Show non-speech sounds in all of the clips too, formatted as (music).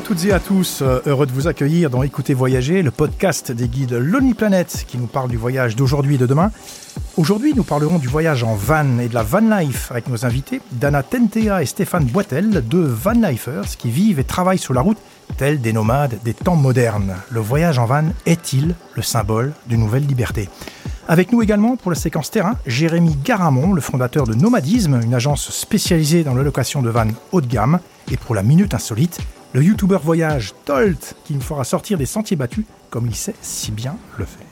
à toutes et à tous, euh, heureux de vous accueillir dans Écoutez Voyager, le podcast des guides Lonely Planet qui nous parle du voyage d'aujourd'hui et de demain. Aujourd'hui, nous parlerons du voyage en van et de la van life avec nos invités Dana Tentea et Stéphane Boitel, deux van lifers qui vivent et travaillent sur la route tels des nomades des temps modernes. Le voyage en van est-il le symbole d'une nouvelle liberté? Avec nous également pour la séquence terrain, Jérémy Garamond, le fondateur de Nomadisme, une agence spécialisée dans l'allocation de vannes haut de gamme. Et pour la minute insolite, le youtubeur voyage Tolt, qui nous fera sortir des sentiers battus comme il sait si bien le faire.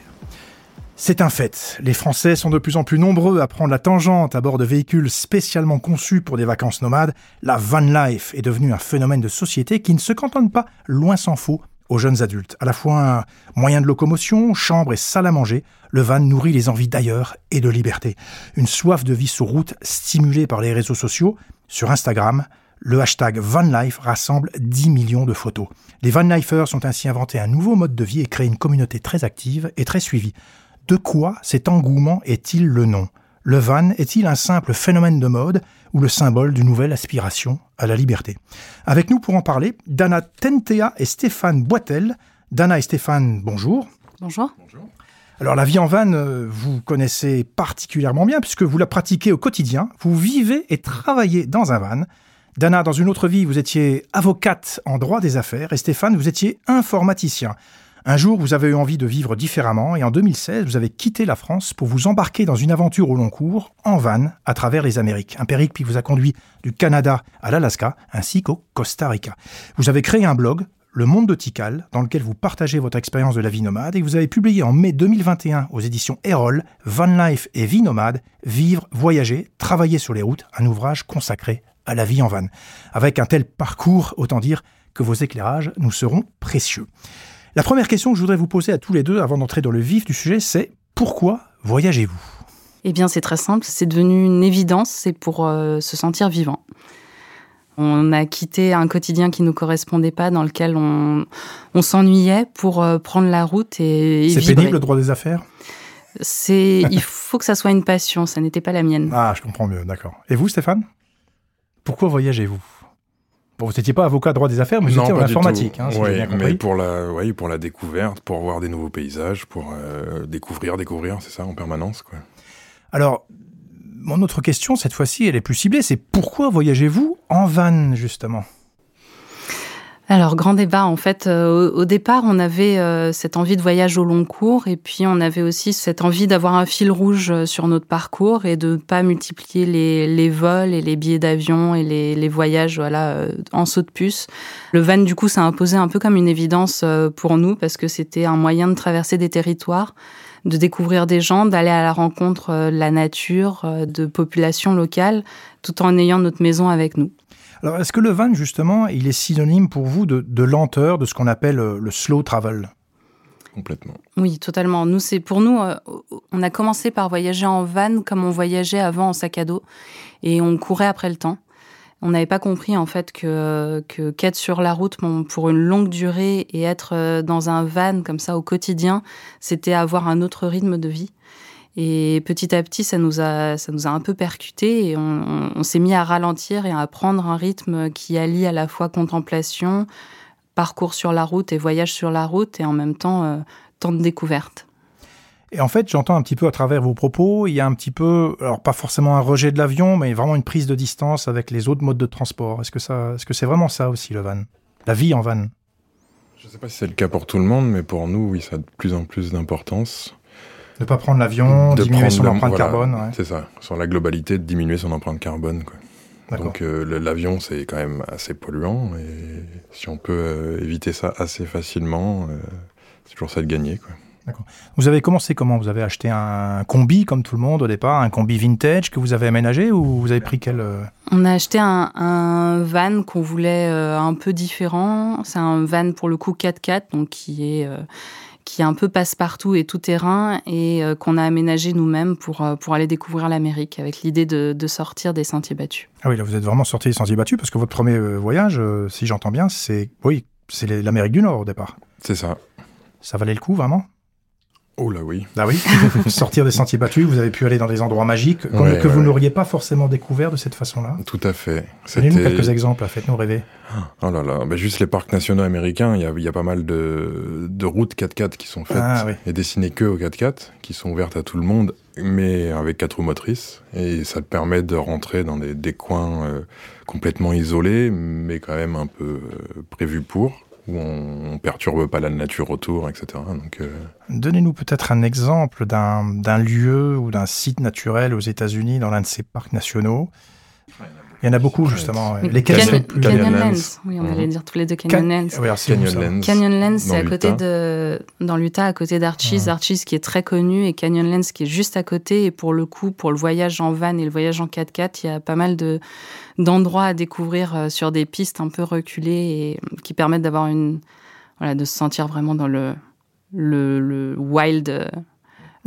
C'est un fait, les Français sont de plus en plus nombreux à prendre la tangente à bord de véhicules spécialement conçus pour des vacances nomades. La van life est devenue un phénomène de société qui ne se cantonne pas, loin s'en faut, aux jeunes adultes. À la fois un moyen de locomotion, chambre et salle à manger, le van nourrit les envies d'ailleurs et de liberté. Une soif de vie sur route stimulée par les réseaux sociaux. Sur Instagram, le hashtag VanLife rassemble 10 millions de photos. Les VanLifers ont ainsi inventé un nouveau mode de vie et créé une communauté très active et très suivie. De quoi cet engouement est-il le nom? Le van est-il un simple phénomène de mode ou le symbole d'une nouvelle aspiration à la liberté? Avec nous pour en parler, Dana Tentea et Stéphane Boitel. Dana et Stéphane, bonjour. Bonjour. Bonjour. Alors la vie en van, euh, vous connaissez particulièrement bien puisque vous la pratiquez au quotidien. Vous vivez et travaillez dans un van. Dana, dans une autre vie, vous étiez avocate en droit des affaires et Stéphane, vous étiez informaticien. Un jour, vous avez eu envie de vivre différemment et en 2016, vous avez quitté la France pour vous embarquer dans une aventure au long cours, en van, à travers les Amériques. Un périple qui vous a conduit du Canada à l'Alaska ainsi qu'au Costa Rica. Vous avez créé un blog, le Monde de Tikal, dans lequel vous partagez votre expérience de la vie nomade et vous avez publié en mai 2021 aux éditions Erol, Van Life et Vie nomade, Vivre, voyager, travailler sur les routes, un ouvrage consacré à la vie en van. Avec un tel parcours, autant dire que vos éclairages nous seront précieux. La première question que je voudrais vous poser à tous les deux avant d'entrer dans le vif du sujet, c'est pourquoi voyagez-vous? Eh bien, c'est très simple, c'est devenu une évidence, c'est pour euh, se sentir vivant. On a quitté un quotidien qui ne nous correspondait pas, dans lequel on, s'ennuyait pour euh, prendre la route et, C'est pénible le droit des affaires? C'est, il (laughs) faut que ça soit une passion, ça n'était pas la mienne. Ah, je comprends mieux, d'accord. Et vous, Stéphane? Pourquoi voyagez-vous? Bon, vous n'étiez pas avocat droit des affaires, mais vous étiez en informatique. Hein, oui, mais pour la, ouais, pour la découverte, pour voir des nouveaux paysages, pour euh, découvrir, découvrir, c'est ça, en permanence. Quoi. Alors, mon autre question, cette fois-ci, elle est plus ciblée, c'est pourquoi voyagez-vous en van, justement? Alors, grand débat. En fait, euh, au, départ, on avait euh, cette envie de voyage au long cours et puis on avait aussi cette envie d'avoir un fil rouge euh, sur notre parcours et de ne pas multiplier les, les, vols et les billets d'avion et les, les, voyages voilà, en saut de puce. Le van, du coup, s'est imposé un peu comme une évidence pour nous parce que c'était un moyen de traverser des territoires de découvrir des gens, d'aller à la rencontre de la nature, de populations locales, tout en ayant notre maison avec nous. Alors, est-ce que le van, justement, il est synonyme pour vous de, lenteur, de ce qu'on appelle euh, le slow travel? Complètement. Oui, totalement. Nous, c'est pour nous, euh, on a commencé par voyager en van comme on voyageait avant en sac à dos, et on courait après le temps. On n'avait pas compris en fait que, que qu'être sur la route pour une longue durée et être euh, dans un van comme ça au quotidien, c'était avoir un autre rythme de vie. Et petit à petit, ça nous a, ça nous a un peu percuté et on, s'est mis à ralentir et à prendre un rythme qui allie à la fois contemplation, parcours sur la route et voyage sur la route et en même temps euh, temps de découverte. Et en fait, j'entends un petit peu à travers vos propos, il y a un petit peu, alors pas forcément un rejet de l'avion, mais vraiment une prise de distance avec les autres modes de transport. Est-ce que ça, est-ce que c'est vraiment ça aussi le van, la vie en van? Je ne sais pas si c'est le cas pour tout le monde, mais pour nous, oui, ça a de plus en plus d'importance. Ne pas prendre l'avion, diminuer son empreinte carbone. C'est ça, sur la globalité, de diminuer son empreinte carbone. Quoi. Donc euh, l'avion, c'est quand même assez polluant, et si on peut euh, éviter ça assez facilement, euh, c'est toujours ça de gagner. Quoi. Vous avez commencé comment? Vous avez acheté un combi comme tout le monde au départ, un combi vintage que vous avez aménagé ou vous avez pris quel On a acheté un, un van qu'on voulait un peu différent. C'est un van pour le coup 4x4, donc qui est qui est un peu passe-partout et tout-terrain et euh, qu'on a aménagé nous-mêmes pour, euh, pour aller découvrir l'Amérique avec l'idée de, de, sortir des sentiers battus. Ah oui, là vous êtes vraiment sorti des sentiers battus parce que votre premier euh, voyage, si j'entends bien, c'est oui, c'est l'Amérique du Nord au départ. C'est ça. Ça valait le coup vraiment? Oh là oui. Ah oui, (laughs) sortir des sentiers battus, vous avez pu aller dans des endroits magiques que, vous n'auriez pas forcément découvert de cette façon-là. Tout à fait. Donnez-nous quelques exemples, faites-nous rêver. Oh là là, bah, juste les parcs nationaux américains, il y a, pas mal de, routes 4x4 qui sont faites ah et dessinées que aux 4x4, qui sont ouvertes à tout le monde, mais avec quatre roues motrices. Et ça te permet de rentrer dans des, coins euh, complètement isolés, mais quand même un peu euh, prévus pour où on, ne perturbe pas la nature autour, etc. Euh, Donnez-nous peut-être un exemple d'un lieu ou d'un site naturel aux États-Unis dans l'un de ces parcs nationaux il y en a beaucoup, justement. Les Canyon, Lens. Oui, on allait dire tous les deux Canyon Lens. Canyon Lens. Canyon Lens, c'est à côté de, dans l'Utah, à côté d'Archies. Archies qui est très connu et Canyon Lens qui est juste à côté. Et pour le coup, pour le voyage en van et le voyage en 4x4, il y a pas mal de, d'endroits à découvrir euh, sur des pistes un peu reculées et qui permettent d'avoir une, voilà, de se sentir vraiment dans le, le, le wild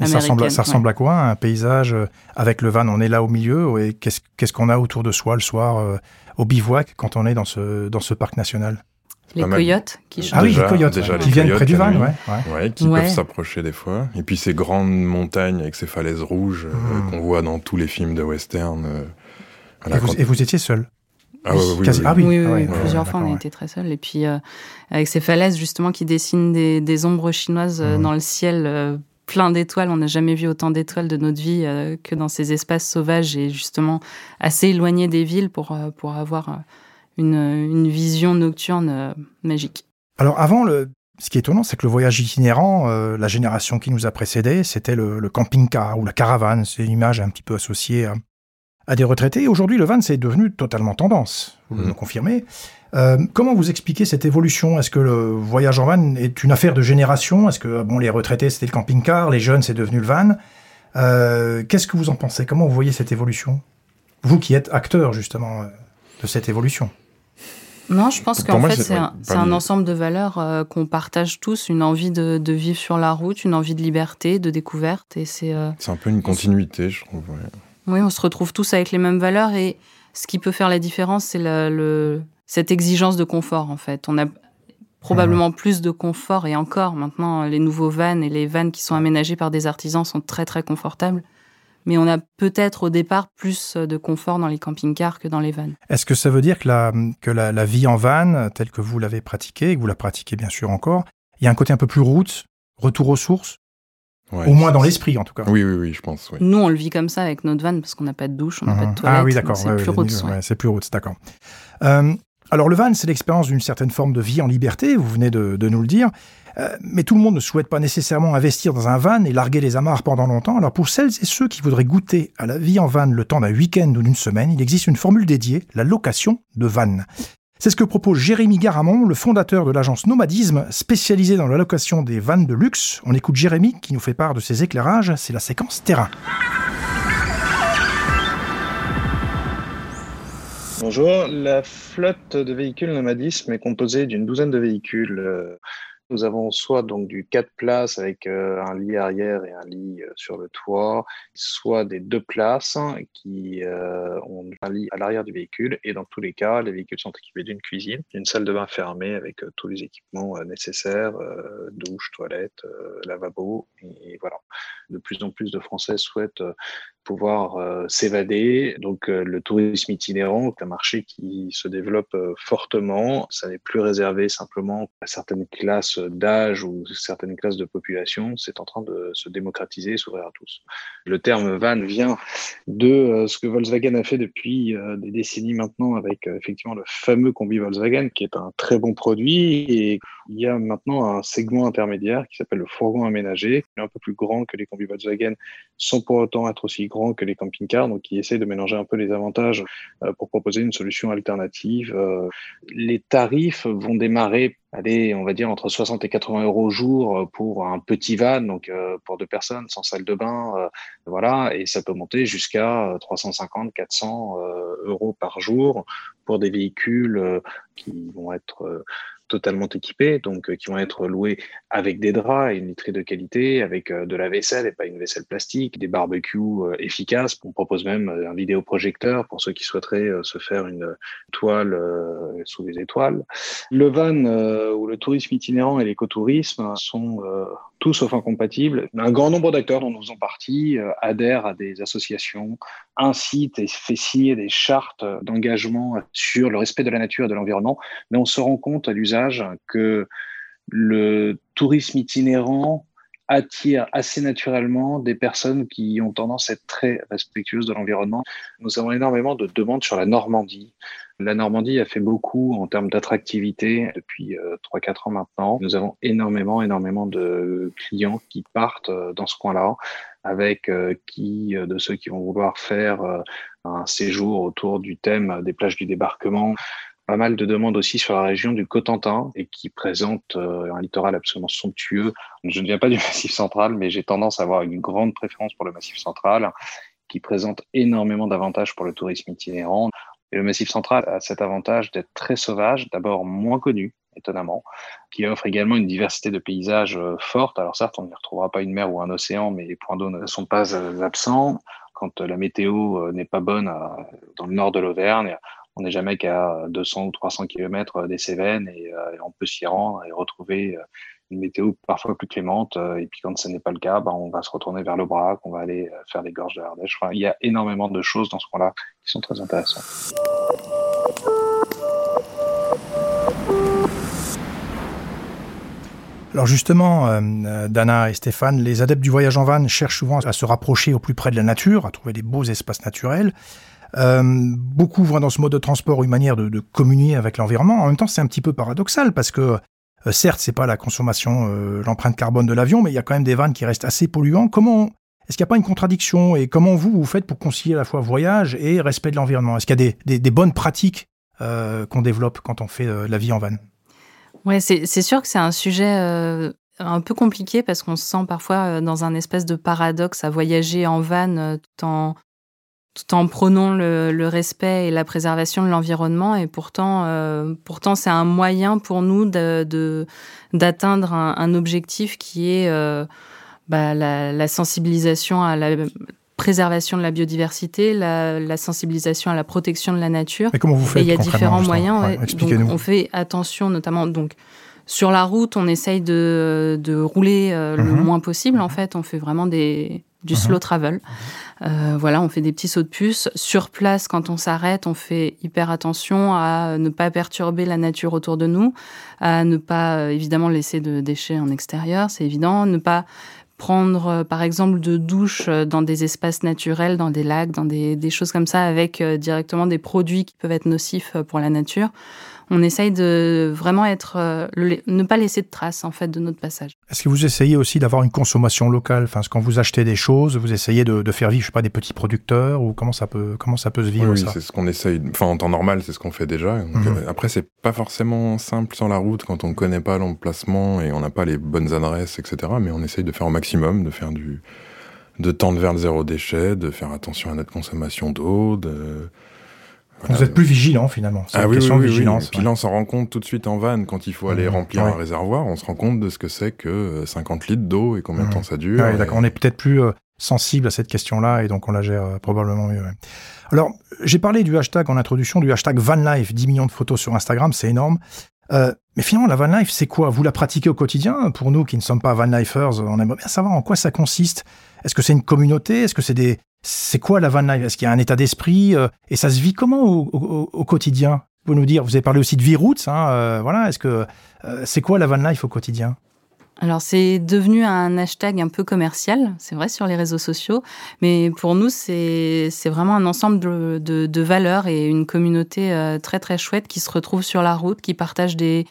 ça ressemble, ça ressemble à quoi Un paysage euh, avec le van, on est là au milieu, et qu'est-ce qu'on a autour de soi le soir euh, au bivouac quand on est dans ce, dans ce parc national? Les coyotes qui Ah oui, les coyotes déjà, qui viennent près du van, ouais. ouais. qui peuvent s'approcher des fois. Et puis ces grandes montagnes avec ces falaises rouges euh, hmm. qu'on voit dans tous les films de western. et, vous, étiez seul? Ah, oui, oui, ah oui, oui, oui, plusieurs fois on a été très seuls. Et puis avec ces falaises justement qui dessinent des, des ombres chinoises hmm. dans le ciel plein d'étoiles. On n'a jamais vu autant d'étoiles de notre vie euh, que dans ces espaces sauvages et justement assez éloignés des villes pour, euh, pour avoir euh, une, une vision nocturne magique. Alors avant, le, ce qui est étonnant, c'est que le voyage itinérant, la génération qui nous a précédés, c'était le, camping-car ou la caravane. C'est une image un petit peu associée à, des retraités. Aujourd'hui, le van, c'est devenu totalement tendance. Vous mmh. me confirmez euh, comment vous expliquez cette évolution? Est-ce que le voyage en van est une affaire de génération? Est-ce que bon, les retraités c'était le camping-car, les jeunes c'est devenu le van? Euh, Qu'est-ce que vous en pensez? Comment vous voyez cette évolution? Vous qui êtes acteur justement euh, de cette évolution. Non, je pense qu'en fait, c'est un, ensemble de valeurs qu'on partage tous, une envie de, vivre sur la route, une envie de liberté, de découverte. Et c'est. c'est un peu une continuité, je trouve. Oui, on se retrouve tous avec les mêmes valeurs. Et ce qui peut faire la différence, c'est le, cette exigence de confort en fait. On a probablement plus de confort et encore maintenant les nouveaux vannes et les vannes qui sont aménagées par des artisans sont très très confortables. Mais on a peut-être au départ plus de confort dans les camping-cars que dans les vannes. Est-ce que ça veut dire que la, que la, vie en van, telle que vous l'avez pratiquée, et que vous la pratiquez bien sûr encore, il y a un côté un peu plus route, retour aux sources? Au moins dans l'esprit, en tout cas. Oui, oui, oui, je pense. Nous, on le vit comme ça avec notre van parce qu'on n'a pas de douche, on n'a pas de mhm. toilette. Ah oui, d'accord. C'est plus route. c'est plus route, d'accord. Euh, alors le van, c'est l'expérience d'une certaine forme de vie en liberté, vous venez de, nous le dire, euh, mais tout le monde ne souhaite pas nécessairement investir dans un van et larguer les amarres pendant longtemps. Alors pour celles et ceux qui voudraient goûter à la vie en van le temps d'un week-end ou d'une semaine, il existe une formule dédiée, la location de van. C'est ce que propose Jérémy Garamond, le fondateur de l'agence Nomadisme, spécialisée dans la location des vannes de luxe. On écoute Jérémy qui nous fait part de ses éclairages, c'est la séquence terrain. Bonjour, la flotte de véhicules nomadisme est composée d'une douzaine de véhicules euh, nous avons soit donc du 4 places avec euh, un lit arrière et un lit euh, sur le toit, soit des deux places qui euh, ont un lit à l'arrière du véhicule. Et dans tous les cas, les véhicules sont équipés d'une cuisine, d'une salle de bain fermée avec tous les équipements nécessaires, douche, toilette, lavabo. Et, voilà. De plus en plus de Français souhaitent pouvoir s'évader. Donc le tourisme itinérant est un marché qui se développe fortement. Ça n'est plus réservé simplement à certaines classes d'âge ou certaines classes de population, c'est en train de se démocratiser et s'ouvrir à tous. Le terme van vient de euh, ce que Volkswagen a fait depuis euh, des décennies maintenant avec euh, effectivement le fameux combi Volkswagen qui est un très bon produit et il y a maintenant un segment intermédiaire qui s'appelle le fourgon aménagé, un peu plus grand que les combis Volkswagen, sans pour autant être aussi grand que les camping-cars, donc qui essaie de mélanger un peu les avantages pour proposer une solution alternative. Les tarifs vont démarrer allez, on va dire entre 60 et 80 euros au jour euh, pour un petit van, donc euh, pour deux personnes, sans salle de bain, euh, voilà, et ça peut monter jusqu'à 350, 400 euros par jour pour des véhicules qui vont être totalement équipés, donc euh, qui vont être loués avec des draps et une literie de qualité, avec euh, de la vaisselle et pas une vaisselle plastique, des barbecues euh, efficaces. On propose même un vidéoprojecteur pour ceux qui souhaiteraient se faire une toile sous les étoiles. Le van ou le tourisme itinérant et l'écotourisme sont tout sauf incompatibles. Un grand nombre d'acteurs dont nous faisons partie euh, adhèrent à des associations, incitent et fait signer des chartes d'engagement sur le respect de la nature et de l'environnement, mais on se rend compte à l'usage que le tourisme itinérant attire assez naturellement des personnes qui ont tendance à être très respectueuses de l'environnement. Nous avons énormément de demandes sur la Normandie. La Normandie a fait beaucoup en termes d'attractivité depuis euh, 3-4 ans maintenant. Nous avons énormément, énormément de clients qui partent euh, dans ce coin-là, avec euh, qui, de ceux qui vont vouloir faire un séjour autour du thème des plages du débarquement, pas mal de demandes aussi sur la région du Cotentin et qui présente euh, un littoral absolument somptueux. Je ne viens pas du (laughs) Massif central, mais j'ai tendance à avoir une grande préférence pour le Massif central qui présente énormément d'avantages pour le tourisme itinérant. Et le Massif central a cet avantage d'être très sauvage, d'abord moins connu, étonnamment, qui offre également une diversité de paysages euh, forte. Alors certes, on n'y retrouvera pas une mer ou un océan, mais les points d'eau ne sont pas euh, absents. Quand la météo n'est pas bonne dans le nord de l'Auvergne, on n'est jamais qu'à 200 ou 300 km des Cévennes et, euh, on peut s'y rendre et retrouver euh, une météo parfois plus clémente. Euh, et puis quand ce n'est pas le cas, bah, on va se retourner vers le Brac, on va aller faire les gorges de l'Ardèche. il y a énormément de choses dans ce coin-là qui sont très intéressantes. Alors justement, Dana et Stéphane, les adeptes du voyage en van cherchent souvent à se rapprocher au plus près de la nature, à trouver des beaux espaces naturels. Euh, beaucoup voient dans ce mode de transport une manière de, communier avec l'environnement. En même temps, c'est un petit peu paradoxal parce que euh, certes, c'est pas la consommation, euh, l'empreinte carbone de l'avion, mais il y a quand même des vannes qui restent assez polluants. Comment est-ce qu'il n'y a pas une contradiction et comment vous vous faites pour concilier à la fois voyage et respect de l'environnement? Est-ce qu'il y a des, bonnes pratiques qu'on développe quand on fait la vie en van Ouais, c'est sûr que c'est un sujet un peu compliqué parce qu'on se sent parfois dans un espèce de paradoxe à voyager en van tout en tout en prônant le, respect et la préservation de l'environnement. Et pourtant, euh, pourtant c'est un moyen pour nous de, d'atteindre un, objectif qui est euh, bah, la, sensibilisation à la préservation de la biodiversité, la, sensibilisation à la protection de la nature. Et comment vous faites Il y a différents moyens. on fait attention, notamment donc sur la route, on essaye de, de rouler euh, le mhm. moins possible. En fait, on fait vraiment des, du mhm. slow travel. Euh, voilà, on fait des petits sauts de puce. Sur place, quand on s'arrête, on fait hyper attention à ne pas perturber la nature autour de nous, à ne pas euh, évidemment laisser de déchets en extérieur, c'est évident, ne pas prendre euh, par exemple de douches dans des espaces naturels, dans des lacs, dans des, des choses comme ça, avec directement des produits qui peuvent être nocifs pour la nature on essaye de vraiment être, euh, ne pas laisser de traces en fait de notre passage. Est-ce que vous essayez aussi d'avoir une consommation locale? Enfin, quand vous achetez des choses, vous essayez de, faire vivre, je sais pas, des petits producteurs ou comment ça peut, comment ça peut se vivre Oui, c'est ce qu'on essaye. Enfin, en temps normal, c'est ce qu'on fait déjà. Mhm. Euh, après, c'est pas forcément simple sur la route quand on connaît pas l'emplacement et on n'a pas les bonnes adresses, etc. Mais on essaye de faire au maximum, de faire du de tendre vers le zéro déchet, de faire attention à notre consommation d'eau, de vous êtes plus vigilant finalement. Ah une question de vigilance. Puis là, on s'en rend compte tout de suite en vanne quand il faut aller mmh. remplir un réservoir. On se rend compte de ce que c'est que 50 euh, litres d'eau et combien de mmh. temps ça dure. d'accord. On est peut-être plus euh, sensible à cette question-là et donc on la gère euh, probablement mieux. Alors, j'ai parlé du hashtag en introduction, du hashtag VanLife, 10 millions de photos sur Instagram, c'est énorme. mais finalement, la van life, c'est quoi? Vous la pratiquez au quotidien? Pour nous qui ne sommes pas vanlifers, on aimerait bien savoir en quoi ça consiste. Est-ce que c'est une communauté? Est-ce que c'est des, c'est quoi la van life? Est-ce qu'il y a un état d'esprit euh, Et ça se vit comment au, quotidien? Vous nous dire, vous avez parlé aussi de V-Roots, hein, euh, voilà, est-ce que euh, c'est quoi la van life au quotidien? Alors c'est devenu un hashtag un peu commercial, c'est vrai sur les réseaux sociaux, mais pour nous c'est vraiment un ensemble de, de, valeurs et une communauté très très chouette qui se retrouve sur la route, qui partage des,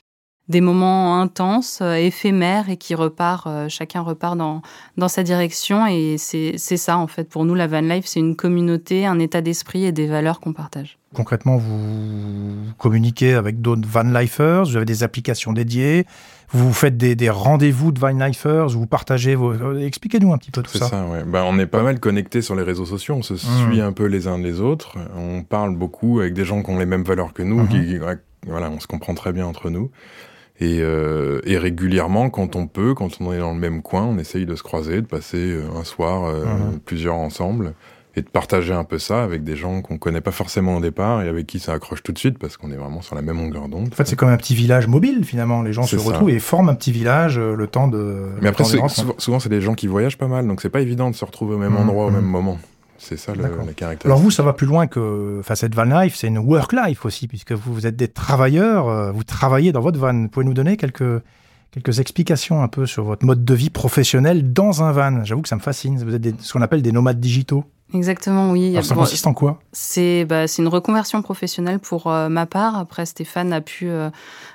des moments intenses, euh, éphémères et qui repart, euh, chacun repart dans, dans sa direction. Et c'est ça, en fait, pour nous, la van life, c'est une communauté, un état d'esprit et des valeurs qu'on partage. Concrètement, vous communiquez avec d'autres van lifers, vous avez des applications dédiées, vous faites des, des rendez-vous de van lifers, vous partagez vos... Euh, expliquez-nous un petit peu tout ça. ça ouais. ben, on est pas mal connectés sur les réseaux sociaux, on se mmh. suit un peu les uns les autres, on parle beaucoup avec des gens qui ont les mêmes valeurs que nous, mmh. qui, voilà, on se comprend très bien entre nous. Euh, et, régulièrement, quand on peut, quand on est dans le même coin, on essaye de se croiser, de passer euh, un soir, euh, plusieurs ensemble, et de partager un peu ça avec des gens qu'on connaît pas forcément au départ et avec qui ça accroche tout de suite parce qu'on est vraiment sur la même longueur d'onde. En fait, c'est comme un petit village mobile finalement. Les gens se retrouvent et forment un petit village euh, le temps de. Mais après, souvent, c'est des gens qui voyagent pas mal, donc c'est pas évident de se retrouver au même mmh, endroit au mmh. même moment. C'est ça le, caractère. Alors vous, ça va plus loin que enfin, cette van life, c'est une work life aussi, puisque vous, vous êtes des travailleurs, euh, vous travaillez dans votre van. Vous pouvez nous donner quelques, quelques explications un peu sur votre mode de vie professionnel dans un van J'avoue que ça me fascine. Vous êtes ce qu'on appelle des nomades digitaux. Exactement, oui. Alors ça consiste en quoi? C'est bah, une reconversion professionnelle pour euh, ma part. Après, Stéphane a pu, euh,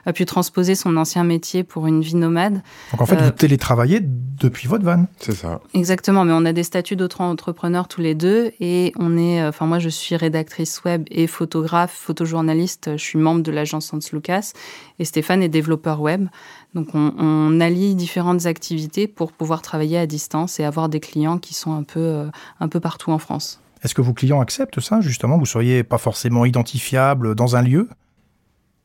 a pu transposer son ancien métier pour une vie nomade. Donc en fait, vous euh, télétravaillez depuis votre van C'est ça. Exactement, mais on a des statuts d'auto-entrepreneurs tous les deux. Et on est, enfin moi je suis rédactrice web et photographe, photojournaliste. Je suis membre de l'agence Sans Lucas. Et Stéphane est développeur web. Donc on, allie différentes activités pour pouvoir travailler à distance et avoir des clients qui sont un peu, euh, un peu partout en France. Est-ce que vos clients acceptent ça, justement? Vous ne seriez pas forcément identifiable dans un lieu?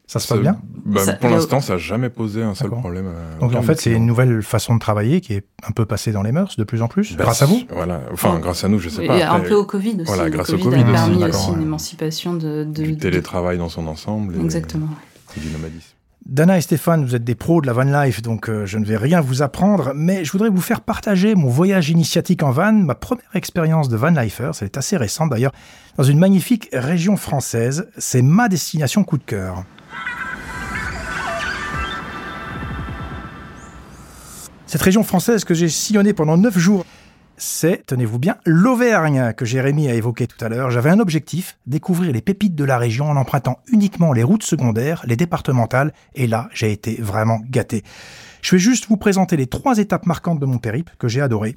Ça se passe bien? bah, Pour l'instant, ça n'a jamais posé un seul problème. Donc en fait, c'est une nouvelle façon de travailler qui est un peu passée dans les mœurs de plus en plus, bah, grâce à vous? Voilà, enfin grâce à nous, je sais pas. Et un peu au Covid aussi. Voilà, grâce au Covid a permis aussi, une émancipation de, du télétravail dans son ensemble. Exactement. et du nomadisme. Dana et Stéphane, vous êtes des pros de la van life, donc euh, je ne vais rien vous apprendre, mais je voudrais vous faire partager mon voyage initiatique en van, ma première expérience de van lifer, c'est assez récent d'ailleurs, dans une magnifique région française. C'est ma destination coup de cœur. Cette région française que j'ai sillonnée pendant 9 jours c'est, tenez-vous bien, l'Auvergne que Jérémy a évoqué tout à l'heure. J'avais un objectif, découvrir les pépites de la région en empruntant uniquement les routes secondaires, les départementales, et là, j'ai été vraiment gâté. Je vais juste vous présenter les trois étapes marquantes de mon périple que j'ai adoré.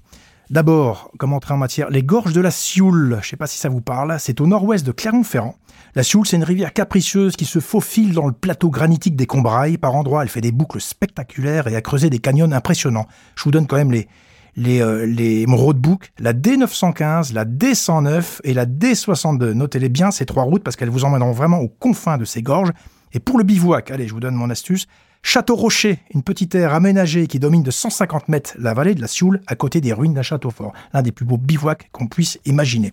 D'abord, comme entrée en matière, les gorges de la Sioule. Je ne sais pas si ça vous parle. C'est au nord-ouest de Clermont-Ferrand. La Sioule, c'est une rivière capricieuse qui se faufile dans le plateau granitique des Combrailles. Par endroits, elle fait des boucles spectaculaires et a creusé des canyons impressionnants. Je vous donne quand même les, les, euh, les roadbooks, la D915, la D109 et la D62. Notez-les bien, ces trois routes, parce qu'elles vous emmèneront vraiment aux confins de ces gorges. Et pour le bivouac, allez, je vous donne mon astuce. Château Rocher, une petite aire aménagée qui domine de 150 mètres la vallée de la Sioule, à côté des ruines d'un château fort. L'un des plus beaux bivouacs qu'on puisse imaginer.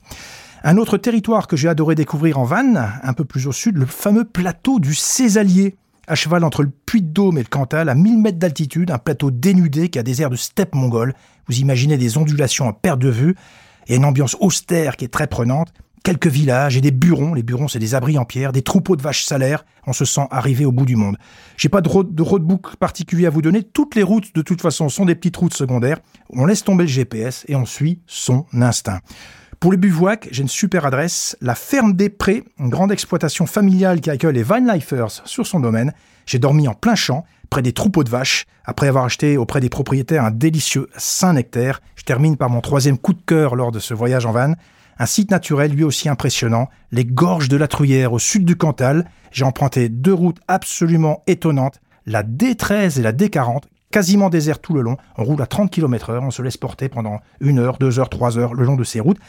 Un autre territoire que j'ai adoré découvrir en van, un peu plus au sud, le fameux plateau du Césalier à cheval entre le Puy de Dôme et le Cantal, à 1000 mètres d'altitude, un plateau dénudé qui a des airs de steppe mongole. Vous imaginez des ondulations en perte de vue et une ambiance austère qui est très prenante. Quelques villages et des burons. Les burons, c'est des abris en pierre, des troupeaux de vaches salaires. On se sent arrivé au bout du monde. J'ai pas de, de roadbook particulier à vous donner. Toutes les routes, de toute façon, sont des petites routes secondaires. On laisse tomber le GPS et on suit son instinct. Pour le bivouac, j'ai une super adresse, la Ferme des Prés, une grande exploitation familiale qui accueille les Vinelifers sur son domaine. J'ai dormi en plein champ, près des troupeaux de vaches, après avoir acheté auprès des propriétaires un délicieux Saint-Nectaire. Je termine par mon troisième coup de cœur lors de ce voyage en van. Un site naturel lui aussi impressionnant, les gorges de la Truyère au sud du Cantal. J'ai emprunté deux routes absolument étonnantes, la D13 et la D40, quasiment désert tout le long. On roule à 30 km heure, on se laisse porter pendant une heure, deux heures, trois heures le long de ces routes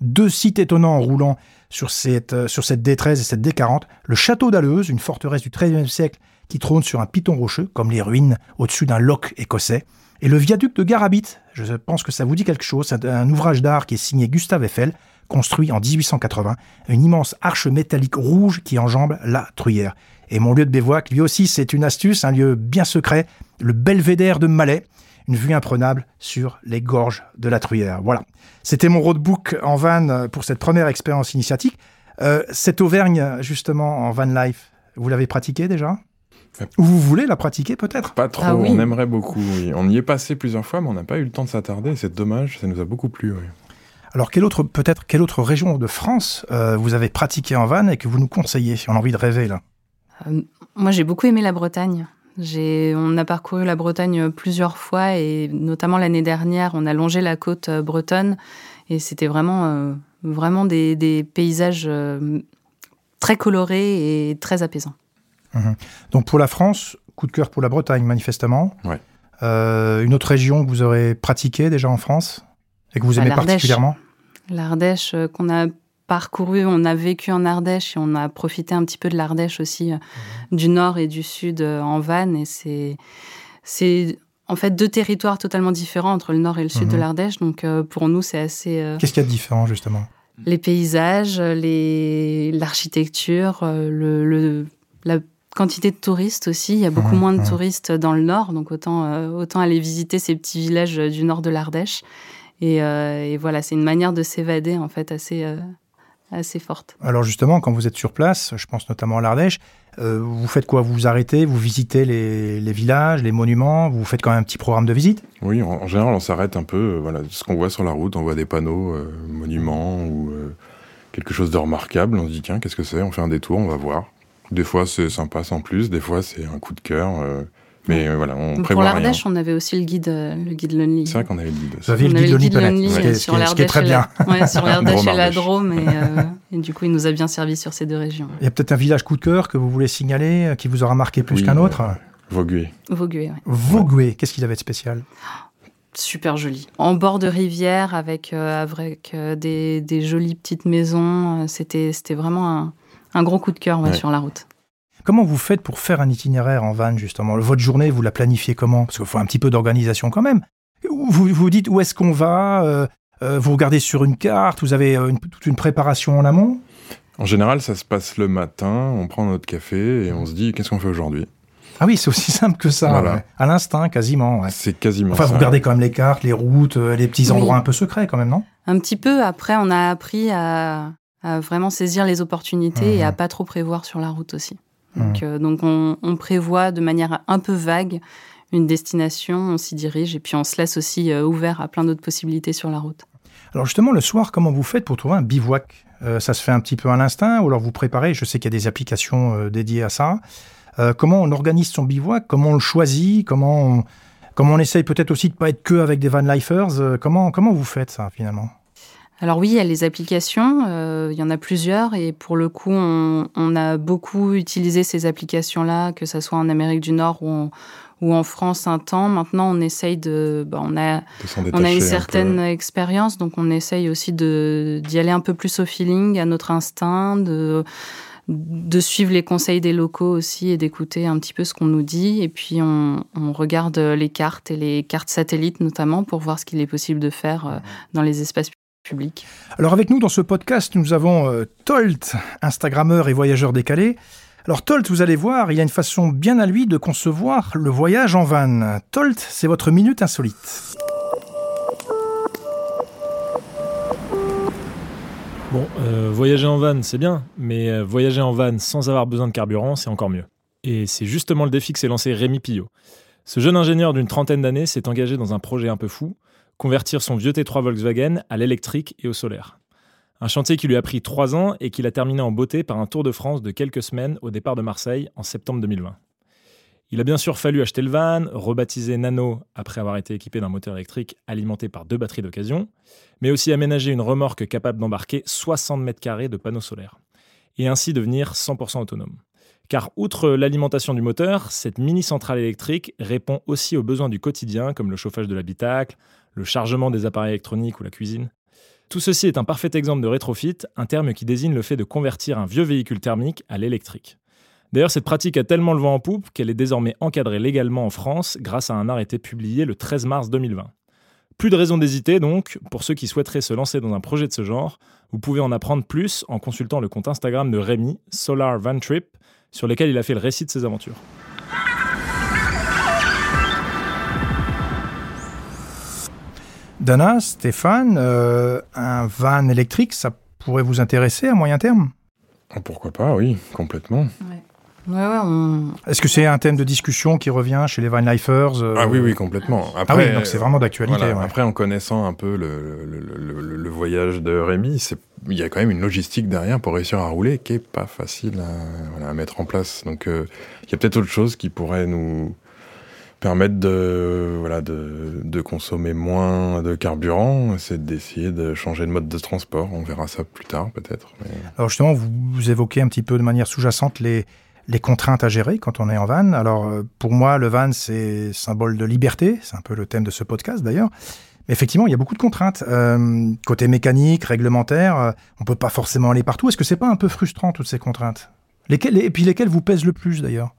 deux sites étonnants en roulant sur cette, euh, sur cette D13 et cette D40, le château d'Alleuse, une forteresse du XIIIe siècle qui trône sur un piton rocheux, comme les ruines au-dessus d'un loch écossais, et le viaduc de Garabit, je pense que ça vous dit quelque chose, c'est un ouvrage d'art qui est signé Gustave Eiffel, construit en 1880, une immense arche métallique rouge qui enjambe la Truyère. Et mon lieu de bivouac, lui aussi, c'est une astuce, un lieu bien secret, le belvédère de Malais, une vue imprenable sur les gorges de la Truyère. Voilà. C'était mon roadbook en van pour cette première expérience initiatique. Euh, cette Auvergne, justement, en van life, vous l'avez pratiquée déjà Ou vous voulez la pratiquer peut-être Pas trop, ah on aimerait beaucoup. On y est passé plusieurs fois, mais on n'a pas eu le temps de s'attarder. C'est dommage, ça nous a beaucoup plu. Alors, quelle autre, peut-être, quelle autre région de France euh, vous avez pratiqué en van et que vous nous conseillez, si on a envie de rêver là? Euh, Moi, j'ai beaucoup aimé la Bretagne on a parcouru la Bretagne plusieurs fois et notamment l'année dernière, on a longé la côte euh, bretonne et c'était vraiment, euh, vraiment des, paysages euh, très colorés et très apaisants. Mhm. Donc pour la France, coup de cœur pour la Bretagne manifestement. une autre région que vous aurez pratiqué déjà en France et que vous aimez particulièrement? L'Ardèche qu'on a parcouru, on a vécu en Ardèche et on a profité un petit peu de l'Ardèche aussi, euh, mhm. du nord et du sud euh, en van. Et c'est, c'est en fait deux territoires totalement différents entre le nord et le sud de mhm. l'Ardèche. Donc euh, pour nous, c'est assez. Qu'est-ce qu'il y a de différent justement? les paysages, l'architecture, le, le, la quantité de touristes aussi. Il y a beaucoup moins de touristes dans le nord, donc autant, autant aller visiter ces petits villages du nord de l'Ardèche. Et, et, voilà, c'est une manière de s'évader en fait assez, assez forte. Alors justement, quand vous êtes sur place, je pense notamment à l'Ardèche, euh, vous faites quoi? Vous vous arrêtez, vous visitez les, villages, les monuments, vous faites quand même un petit programme de visite? Oui, en, général, on s'arrête un peu. Euh, voilà, ce qu'on voit sur la route, on voit des panneaux, euh, monuments ou quelque chose de remarquable. On se dit, tiens, qu'est-ce que c'est? On fait un détour, on va voir. Des fois, c'est sympa sans plus. Des fois, c'est un coup de cœur. Mais euh, voilà, on Pour l'Ardèche, on avait aussi le guide, euh, le guide Lonely. C'est vrai qu'on avait le guide. Vous aviez le guide, Lonely Planète, ce, qui est, sur ce qui est très bien. Ouais, sur (laughs) l'Ardèche et la Drôme. Euh, et, du coup, il nous a bien servi sur ces deux régions. Il y a peut-être un village coup de cœur que vous voulez signaler, qui vous aura marqué plus qu'un autre Vaugué. Vaugué, oui. Vaugué, qu'est-ce qu'il avait de spécial? Super joli. En bord de rivière, avec, avec des, des, jolies petites maisons. C'était vraiment un, un, gros coup de cœur sur la route. Comment vous faites pour faire un itinéraire en van, justement? Votre journée, vous la planifiez comment? Parce qu'il faut un petit peu d'organisation quand même. Vous vous dites où est-ce qu'on va? Euh, euh, Vous regardez sur une carte Vous avez euh, toute une préparation en amont? En général, ça se passe le matin, on prend notre café et on se dit qu'est-ce qu'on fait aujourd'hui? Ah oui, c'est aussi simple que ça, à l'instinct quasiment. C'est quasiment enfin, vous regardez quand même les cartes, les routes, les petits endroits un peu secrets quand même, non? Un petit peu. Après, on a appris à, vraiment saisir les opportunités et à pas trop prévoir sur la route aussi. Donc, mmh. euh, donc on, prévoit de manière un peu vague une destination, on s'y dirige et puis on se laisse aussi euh, ouvert à plein d'autres possibilités sur la route. Alors justement, le soir, comment vous faites pour trouver un bivouac? Euh, Ça se fait un petit peu à l'instinct ou alors vous préparez? Je sais qu'il y a des applications dédiées à ça. comment on organise son bivouac? Comment on le choisit? Comment on, comment on essaye peut-être aussi de ne pas être que avec des van lifers? Comment, comment vous faites ça finalement? Alors oui, il y a les applications, euh, il y en a plusieurs et pour le coup, on, a beaucoup utilisé ces applications-là, que ce soit en Amérique du Nord ou en, France un temps. Maintenant, on essaye de... Bah, on, a, on a une certaine expérience, donc on essaye aussi d'y aller un peu plus au feeling, à notre instinct, de de suivre les conseils des locaux aussi et d'écouter un petit peu ce qu'on nous dit. Et puis on, on, regarde les cartes et les cartes satellites notamment pour voir ce qu'il est possible de faire euh, dans les espaces public. Alors avec nous dans ce podcast, nous avons euh, Tolt, Instagrammeur et voyageur décalé. Alors Tolt, vous allez voir, il y a une façon bien à lui de concevoir le voyage en van. Tolt, c'est votre minute insolite. Bon, euh, voyager en van, c'est bien, mais euh, voyager en van sans avoir besoin de carburant, c'est encore mieux. Et c'est justement le défi que s'est lancé Rémi Pillot. Ce jeune ingénieur d'une trentaine d'années s'est engagé dans un projet un peu fou, convertir son vieux T3 Volkswagen à l'électrique et au solaire. Un chantier qui lui a pris trois ans et qu'il a terminé en beauté par un Tour de France de quelques semaines au départ de Marseille en septembre 2020. Il a bien sûr fallu acheter le van, rebaptiser Nano après avoir été équipé d'un moteur électrique alimenté par deux batteries d'occasion, mais aussi aménager une remorque capable d'embarquer 60 mètres carrés de panneaux solaires, et ainsi devenir 100% autonome. Car outre l'alimentation du moteur, cette mini-centrale électrique répond aussi aux besoins du quotidien comme le chauffage de l'habitacle, le chargement des appareils électroniques ou la cuisine. Tout ceci est un parfait exemple de rétrofit, un terme qui désigne le fait de convertir un vieux véhicule thermique à l'électrique. D'ailleurs, cette pratique a tellement le vent en poupe qu'elle est désormais encadrée légalement en France grâce à un arrêté publié le 13 mars 2020. Plus de raison d'hésiter donc, pour ceux qui souhaiteraient se lancer dans un projet de ce genre, vous pouvez en apprendre plus en consultant le compte Instagram de Rémi, Solar Van Trip, sur lequel il a fait le récit de ses aventures. Dana, Stéphane, euh, un van électrique, ça pourrait vous intéresser à moyen terme? Ah, Pourquoi pas, oui, complètement. Est-ce que c'est un thème de discussion qui revient chez les Van Lifers euh, Ah oui, oui, complètement. Après, ah oui, donc c'est vraiment d'actualité. Après, en connaissant un peu le, voyage de Rémi, il y a quand même une logistique derrière pour réussir à rouler qui est pas facile à, mettre en place. Donc, euh, il y a peut-être autre chose qui pourrait nous, permettre de, voilà, de, de, consommer moins de carburant, c'est d'essayer de changer de mode de transport. On verra ça plus tard peut-être. Alors justement, vous, évoquez un petit peu de manière sous-jacente les, les contraintes à gérer quand on est en van. Alors euh, pour moi, le van, c'est symbole de liberté, c'est un peu le thème de ce podcast d'ailleurs. Mais effectivement, il y a beaucoup de contraintes. Euh, côté mécanique, réglementaire, euh, on peut pas forcément aller partout. Est-ce que c'est pas un peu frustrant toutes ces contraintes? Lesquelles, Et puis lesquelles vous pèsent le plus d'ailleurs?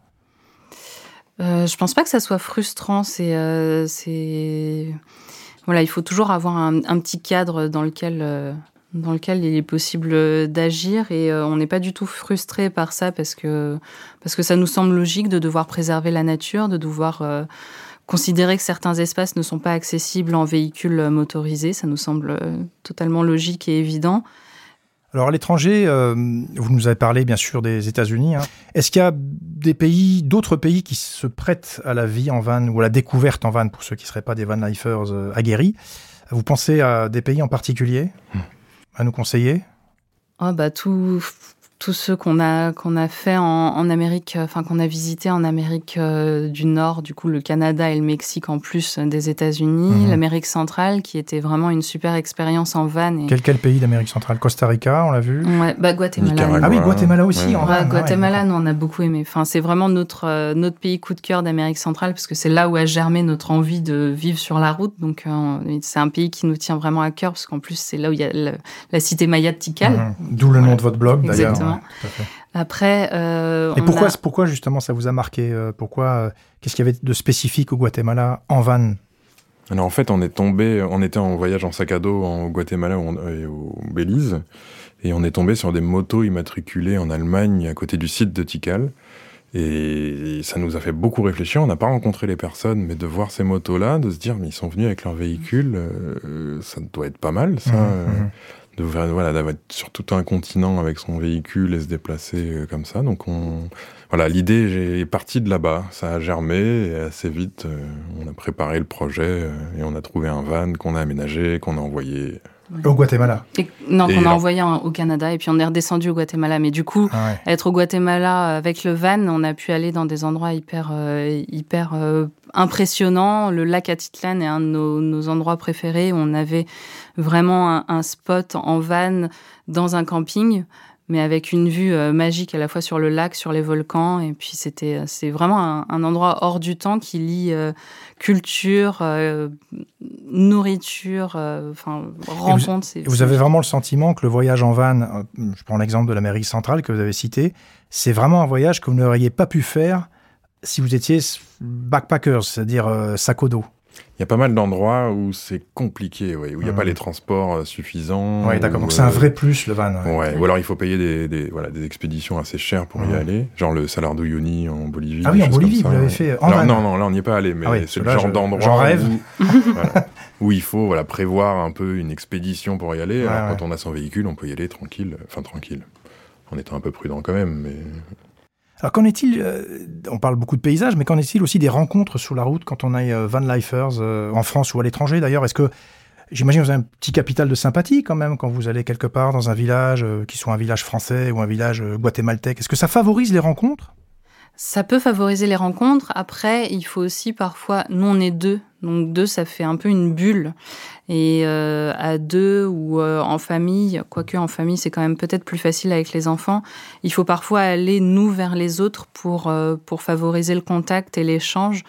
Euh, je pense pas que ça soit frustrant. C'est, euh, voilà, il faut toujours avoir un, petit cadre dans lequel, euh, dans lequel il est possible d'agir et on n'est pas du tout frustré par ça parce que, parce que ça nous semble logique de devoir préserver la nature, de devoir considérer que certains espaces ne sont pas accessibles en véhicules motorisés. Ça nous semble totalement logique et évident. Alors à l'étranger, euh, vous nous avez parlé bien sûr des États-Unis. Hein. Est-ce qu'il y a des pays, d'autres pays qui se prêtent à la vie en van ou à la découverte en van pour ceux qui ne seraient pas des van lifers euh, aguerris? Vous pensez à des pays en particulier? Hmm. à nous conseiller? Oh bah tout, tous ceux qu'on a qu'on a fait en, Amérique, enfin qu'on a visité en Amérique euh, du Nord, du coup le Canada et le Mexique en plus des États-Unis, mhm. l'Amérique centrale qui était vraiment une super expérience en van. Et... Quel, quel pays d'Amérique centrale? Costa Rica, on l'a vu? Ouais, bah Guatemala. Ah oui, Guatemala aussi. En van, Guatemala, nous on a beaucoup aimé. Enfin, c'est vraiment notre euh, notre pays coup de cœur d'Amérique centrale parce que c'est là où a germé notre envie de vivre sur la route. Donc euh, c'est un pays qui nous tient vraiment à cœur parce qu'en plus c'est là où il y a la, cité maya de Tikal. Mhm. D'où le nom de votre blog d'ailleurs. Après. Euh, Et pourquoi, pourquoi justement ça vous a marqué euh, Pourquoi euh, Qu'est-ce qu'il y avait de spécifique au Guatemala en van? Alors en fait, on est tombé, on était en voyage en sac à dos en Guatemala et au Belize, et on est tombé sur des motos immatriculées en Allemagne à côté du site de Tikal. Et ça nous a fait beaucoup réfléchir. On n'a pas rencontré les personnes, mais de voir ces motos-là, de se dire, mais ils sont venus avec leur véhicule, ça doit être pas mal, ça. Mmh, mmh de voilà d'avoir sur tout un continent avec son véhicule et se déplacer euh, comme ça. Donc on voilà l'idée est partie de là-bas, ça a germé et assez vite euh, on a préparé le projet euh, et on a trouvé un van qu'on a aménagé, qu'on a envoyé au Guatemala Non, qu'on a envoyé au Canada et puis on est redescendu au Guatemala. Mais du coup, ah être au Guatemala avec le van, on a pu aller dans des endroits hyper, hyper impressionnants. Le lac Atitlan est un de nos, nos endroits préférés. On avait vraiment un, spot en van dans un camping mais avec une vue euh, magique à la fois sur le lac, sur les volcans, et puis c'était euh, c'est vraiment un, endroit hors du temps qui lie euh, culture, nourriture, enfin rencontre. Vous, vous avez vraiment le sentiment que le voyage en van, je prends l'exemple de l'Amérique centrale que vous avez cité, c'est vraiment un voyage que vous n'auriez pas pu faire si vous étiez backpackers, c'est-à-dire sac au dos. Il y a pas mal d'endroits où c'est compliqué, où il n'y a pas les transports euh, suffisants. Oui, d'accord. Donc c'est un euh, vrai plus le van. Ouais. Ou alors il faut payer des, des, voilà, des expéditions assez chères pour y aller, genre le Salar Uyuni en Bolivie. Ah oui, en Bolivie, vous l'avez fait en van. Non, non, là on n'y est pas allé, mais ah c'est le genre d'endroit. J'en rêve. Où, (laughs) où, il faut voilà, prévoir un peu une expédition pour y aller. alors quand on a son véhicule, on peut y aller tranquille, enfin tranquille, en étant un peu prudent quand même, mais alors qu'en est-il euh, On parle beaucoup de paysages, mais qu'en est-il aussi des rencontres sur la route quand on est euh, van lifers euh, en France ou à l'étranger d'ailleurs? Est-ce que J'imagine vous avez un petit capital de sympathie quand même quand vous allez quelque part dans un village, qui soit un village français ou un village guatémaltèque? Est-ce que ça favorise les rencontres? Ça peut favoriser les rencontres. Après, il faut aussi parfois, nous on est deux, donc deux, ça fait un peu une bulle. Et euh, à deux ou euh, en famille, quoique en famille, c'est quand même peut-être plus facile avec les enfants, il faut parfois aller nous vers les autres pour, euh, pour favoriser le contact et l'échange.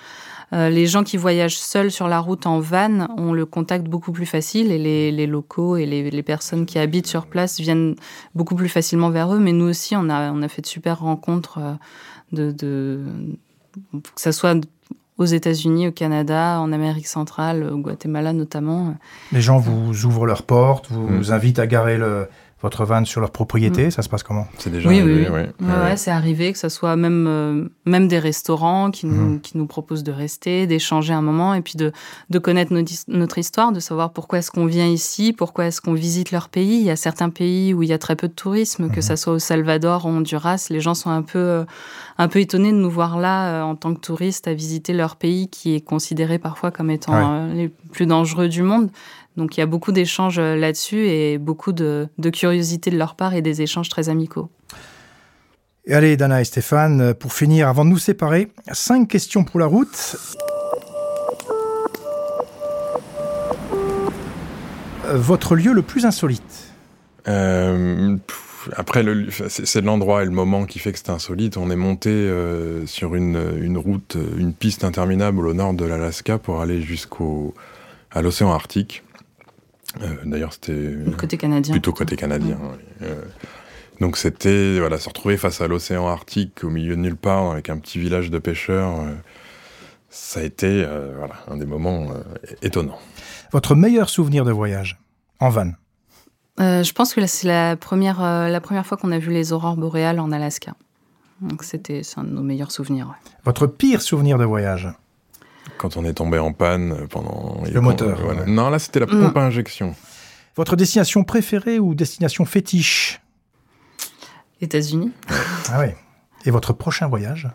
les gens qui voyagent seuls sur la route en van ont le contact beaucoup plus facile et les, les locaux et les, les, personnes qui habitent sur place viennent beaucoup plus facilement vers eux. Mais nous aussi, on a, on a fait de super rencontres de, que ce soit aux États-Unis, au Canada, en Amérique centrale, au Guatemala notamment. Les gens vous ouvrent leurs portes, vous, vous mm. invitent à garer le, votre van sur leur propriété, mm. ça se passe comment? C'est déjà arrivé, oui. oui. Ouais, c'est arrivé que ce soit même, euh, même des restaurants qui nous, mm. qui nous proposent de rester, d'échanger un moment et puis de, de connaître notre histoire, de savoir pourquoi est-ce qu'on vient ici, pourquoi est-ce qu'on visite leur pays. Il y a certains pays où il y a très peu de tourisme, que ce mm-hmm. soit au Salvador ou au Honduras, les gens sont un peu, euh, un peu étonnés de nous voir là euh, en tant que touristes à visiter leur pays qui est considéré parfois comme étant les plus dangereux du monde. Donc il y a beaucoup d'échanges euh, là-dessus et beaucoup de, curiosité de leur part et des échanges très amicaux. Et allez, Dana et Stéphane, euh, pour finir, avant de nous séparer, cinq questions pour la route. Euh, votre lieu le plus insolite Après, c'est l'endroit et le moment qui fait que c'est insolite. On est monté sur une, une, route, une piste interminable au nord de l'Alaska pour aller jusqu'au à l'océan Arctique. Euh, d'ailleurs, c'était côté canadien. Plutôt côté canadien. Euh, donc c'était voilà, se retrouver face à l'océan Arctique au milieu de nulle part avec un petit village de pêcheurs. Euh, ça a été voilà, un des moments étonnants. Votre meilleur souvenir de voyage en van? Euh, je pense que c'est la première, euh, la première fois qu'on a vu les aurores boréales en Alaska. Donc c'était c'est un de nos meilleurs souvenirs. Votre pire souvenir de voyage? Quand on est tombé en panne pendant... Le moteur, Voilà. ouais. Non, là, c'était la Mm. pompe à injection. Votre destination préférée ou destination fétiche? États-Unis, Ah ouais. Et votre prochain voyage?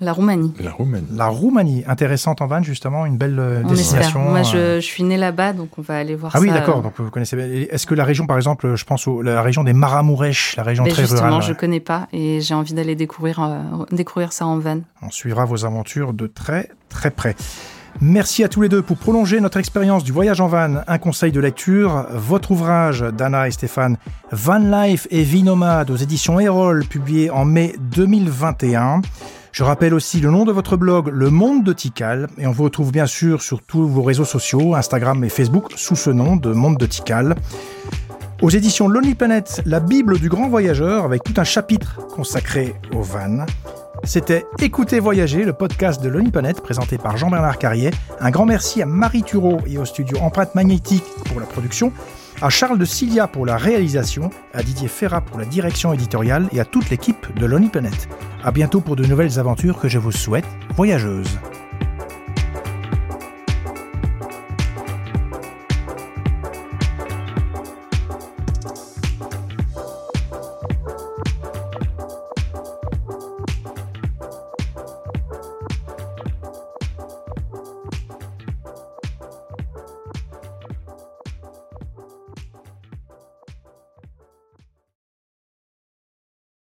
La Roumanie. La Roumanie. La Roumanie, intéressante en van justement, une belle euh, On espère. destination. Moi, euh, je, je suis née là-bas, donc on va aller voir Ah ça. oui, d'accord. euh, Donc vous connaissez. Est-ce que la région, par exemple, je pense à la région des Maramourèches, la région mais très justement, rurale. je ouais. connais pas et j'ai envie d'aller découvrir, euh, découvrir ça en van. On suivra vos aventures de très très près. Merci à tous les deux pour prolonger notre expérience du voyage en van. Un conseil de lecture, votre ouvrage d'Anna et Stéphane, Van Life et Vie Nomade aux éditions Erol, publié en mai 2021. Je rappelle aussi le nom de votre blog, Le Monde de Tikal, et on vous retrouve bien sûr sur tous vos réseaux sociaux, Instagram et Facebook, sous ce nom de Monde de Tikal. Aux éditions Lonely Planet, la Bible du grand voyageur, avec tout un chapitre consacré au van. C'était Écoutez Voyager, le podcast de Lonely Planet, présenté par Jean-Bernard Carrier. Un grand merci à Marie Thureau et au studio Empreinte Magnétique pour la production, à Charles de Cilia pour la réalisation, à Didier Ferrat pour la direction éditoriale et à toute l'équipe de Lonely Planet. À bientôt pour de nouvelles aventures que je vous souhaite voyageuses.